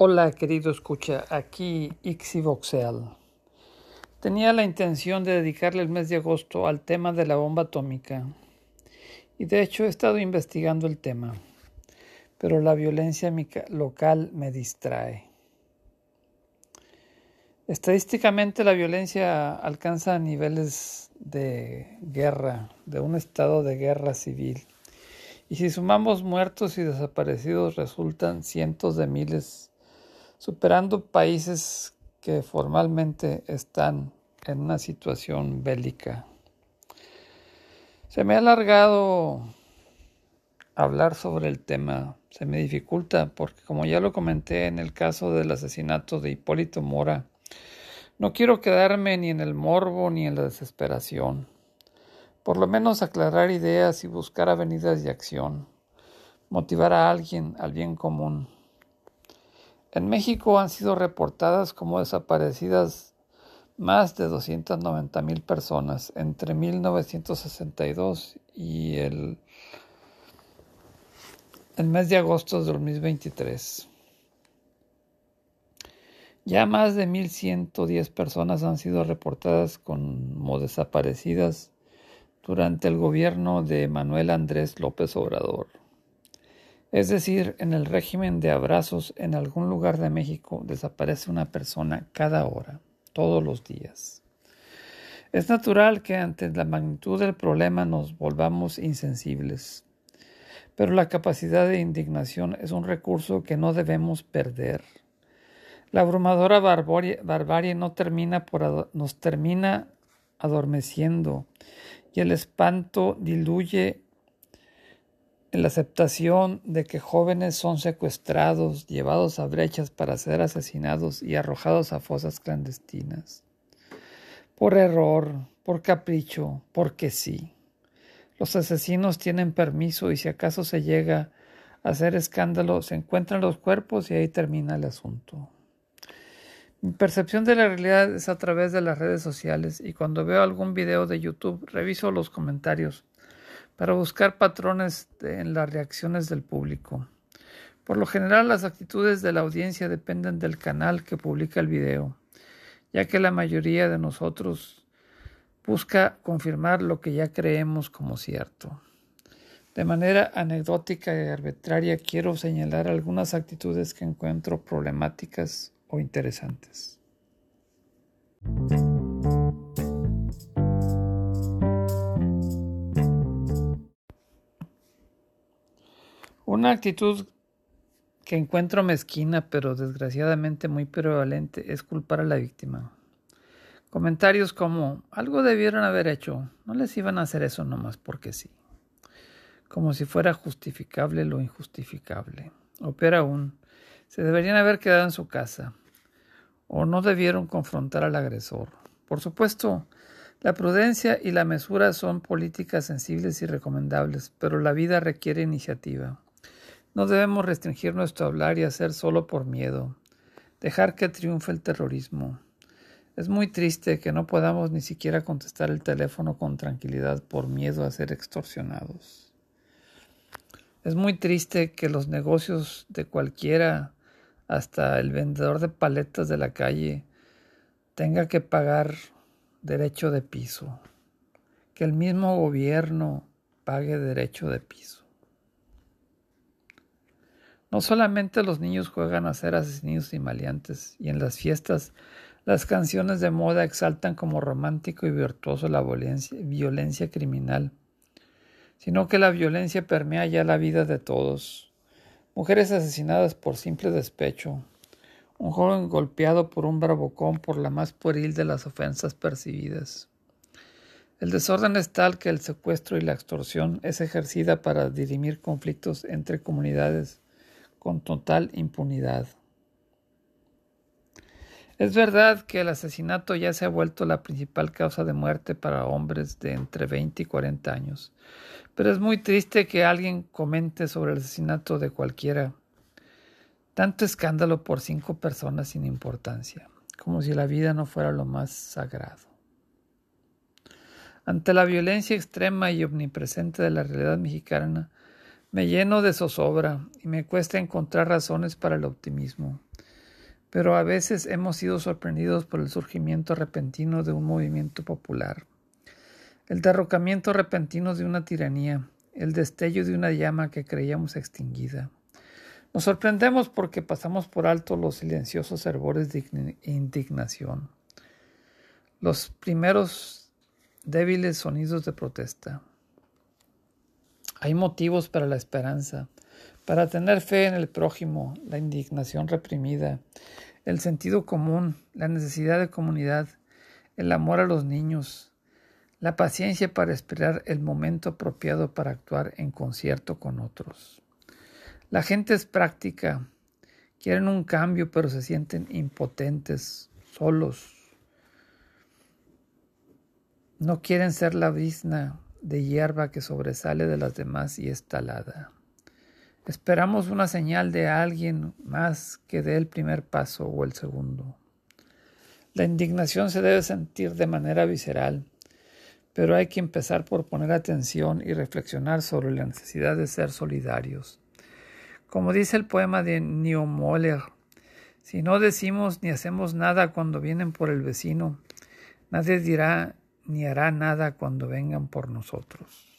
Hola querido escucha, aquí Ixivoxeal. Tenía la intención de dedicarle el mes de agosto al tema de la bomba atómica y de hecho he estado investigando el tema, pero la violencia local me distrae. Estadísticamente la violencia alcanza niveles de guerra, de un estado de guerra civil. Y si sumamos muertos y desaparecidos resultan cientos de miles superando países que formalmente están en una situación bélica. Se me ha alargado hablar sobre el tema, se me dificulta porque como ya lo comenté en el caso del asesinato de Hipólito Mora, no quiero quedarme ni en el morbo ni en la desesperación. Por lo menos aclarar ideas y buscar avenidas de acción, motivar a alguien al bien común. En México han sido reportadas como desaparecidas más de 290 mil personas entre 1962 y el, el mes de agosto de 2023. Ya más de 1.110 personas han sido reportadas como desaparecidas durante el gobierno de Manuel Andrés López Obrador. Es decir, en el régimen de abrazos en algún lugar de México desaparece una persona cada hora, todos los días. Es natural que ante la magnitud del problema nos volvamos insensibles, pero la capacidad de indignación es un recurso que no debemos perder. La abrumadora barbarie, no termina por nos termina adormeciendo y el espanto diluye la aceptación de que jóvenes son secuestrados, llevados a brechas para ser asesinados y arrojados a fosas clandestinas. Por error, por capricho, porque sí. Los asesinos tienen permiso y si acaso se llega a hacer escándalo, se encuentran los cuerpos y ahí termina el asunto. Mi percepción de la realidad es a través de las redes sociales y cuando veo algún video de YouTube reviso los comentarios para buscar patrones en las reacciones del público. Por lo general las actitudes de la audiencia dependen del canal que publica el video, ya que la mayoría de nosotros busca confirmar lo que ya creemos como cierto. De manera anecdótica y arbitraria quiero señalar algunas actitudes que encuentro problemáticas o interesantes. Una actitud que encuentro mezquina, pero desgraciadamente muy prevalente, es culpar a la víctima. Comentarios como algo debieron haber hecho, no les iban a hacer eso nomás porque sí. Como si fuera justificable lo injustificable. O peor aún, se deberían haber quedado en su casa. O no debieron confrontar al agresor. Por supuesto, la prudencia y la mesura son políticas sensibles y recomendables, pero la vida requiere iniciativa. No debemos restringir nuestro hablar y hacer solo por miedo, dejar que triunfe el terrorismo. Es muy triste que no podamos ni siquiera contestar el teléfono con tranquilidad por miedo a ser extorsionados. Es muy triste que los negocios de cualquiera, hasta el vendedor de paletas de la calle, tenga que pagar derecho de piso, que el mismo gobierno pague derecho de piso. No solamente los niños juegan a ser asesinos y maleantes, y en las fiestas las canciones de moda exaltan como romántico y virtuoso la violencia, violencia criminal, sino que la violencia permea ya la vida de todos. Mujeres asesinadas por simple despecho, un joven golpeado por un bravocón por la más pueril de las ofensas percibidas. El desorden es tal que el secuestro y la extorsión es ejercida para dirimir conflictos entre comunidades con total impunidad. Es verdad que el asesinato ya se ha vuelto la principal causa de muerte para hombres de entre 20 y 40 años, pero es muy triste que alguien comente sobre el asesinato de cualquiera. Tanto escándalo por cinco personas sin importancia, como si la vida no fuera lo más sagrado. Ante la violencia extrema y omnipresente de la realidad mexicana, me lleno de zozobra y me cuesta encontrar razones para el optimismo. pero a veces hemos sido sorprendidos por el surgimiento repentino de un movimiento popular, el derrocamiento repentino de una tiranía, el destello de una llama que creíamos extinguida. Nos sorprendemos porque pasamos por alto los silenciosos hervores de indignación, los primeros débiles sonidos de protesta. Hay motivos para la esperanza, para tener fe en el prójimo, la indignación reprimida, el sentido común, la necesidad de comunidad, el amor a los niños, la paciencia para esperar el momento apropiado para actuar en concierto con otros. La gente es práctica, quieren un cambio pero se sienten impotentes, solos. No quieren ser la brisna de hierba que sobresale de las demás y es talada. Esperamos una señal de alguien más que dé el primer paso o el segundo. La indignación se debe sentir de manera visceral, pero hay que empezar por poner atención y reflexionar sobre la necesidad de ser solidarios. Como dice el poema de Moller, si no decimos ni hacemos nada cuando vienen por el vecino, nadie dirá ni hará nada cuando vengan por nosotros.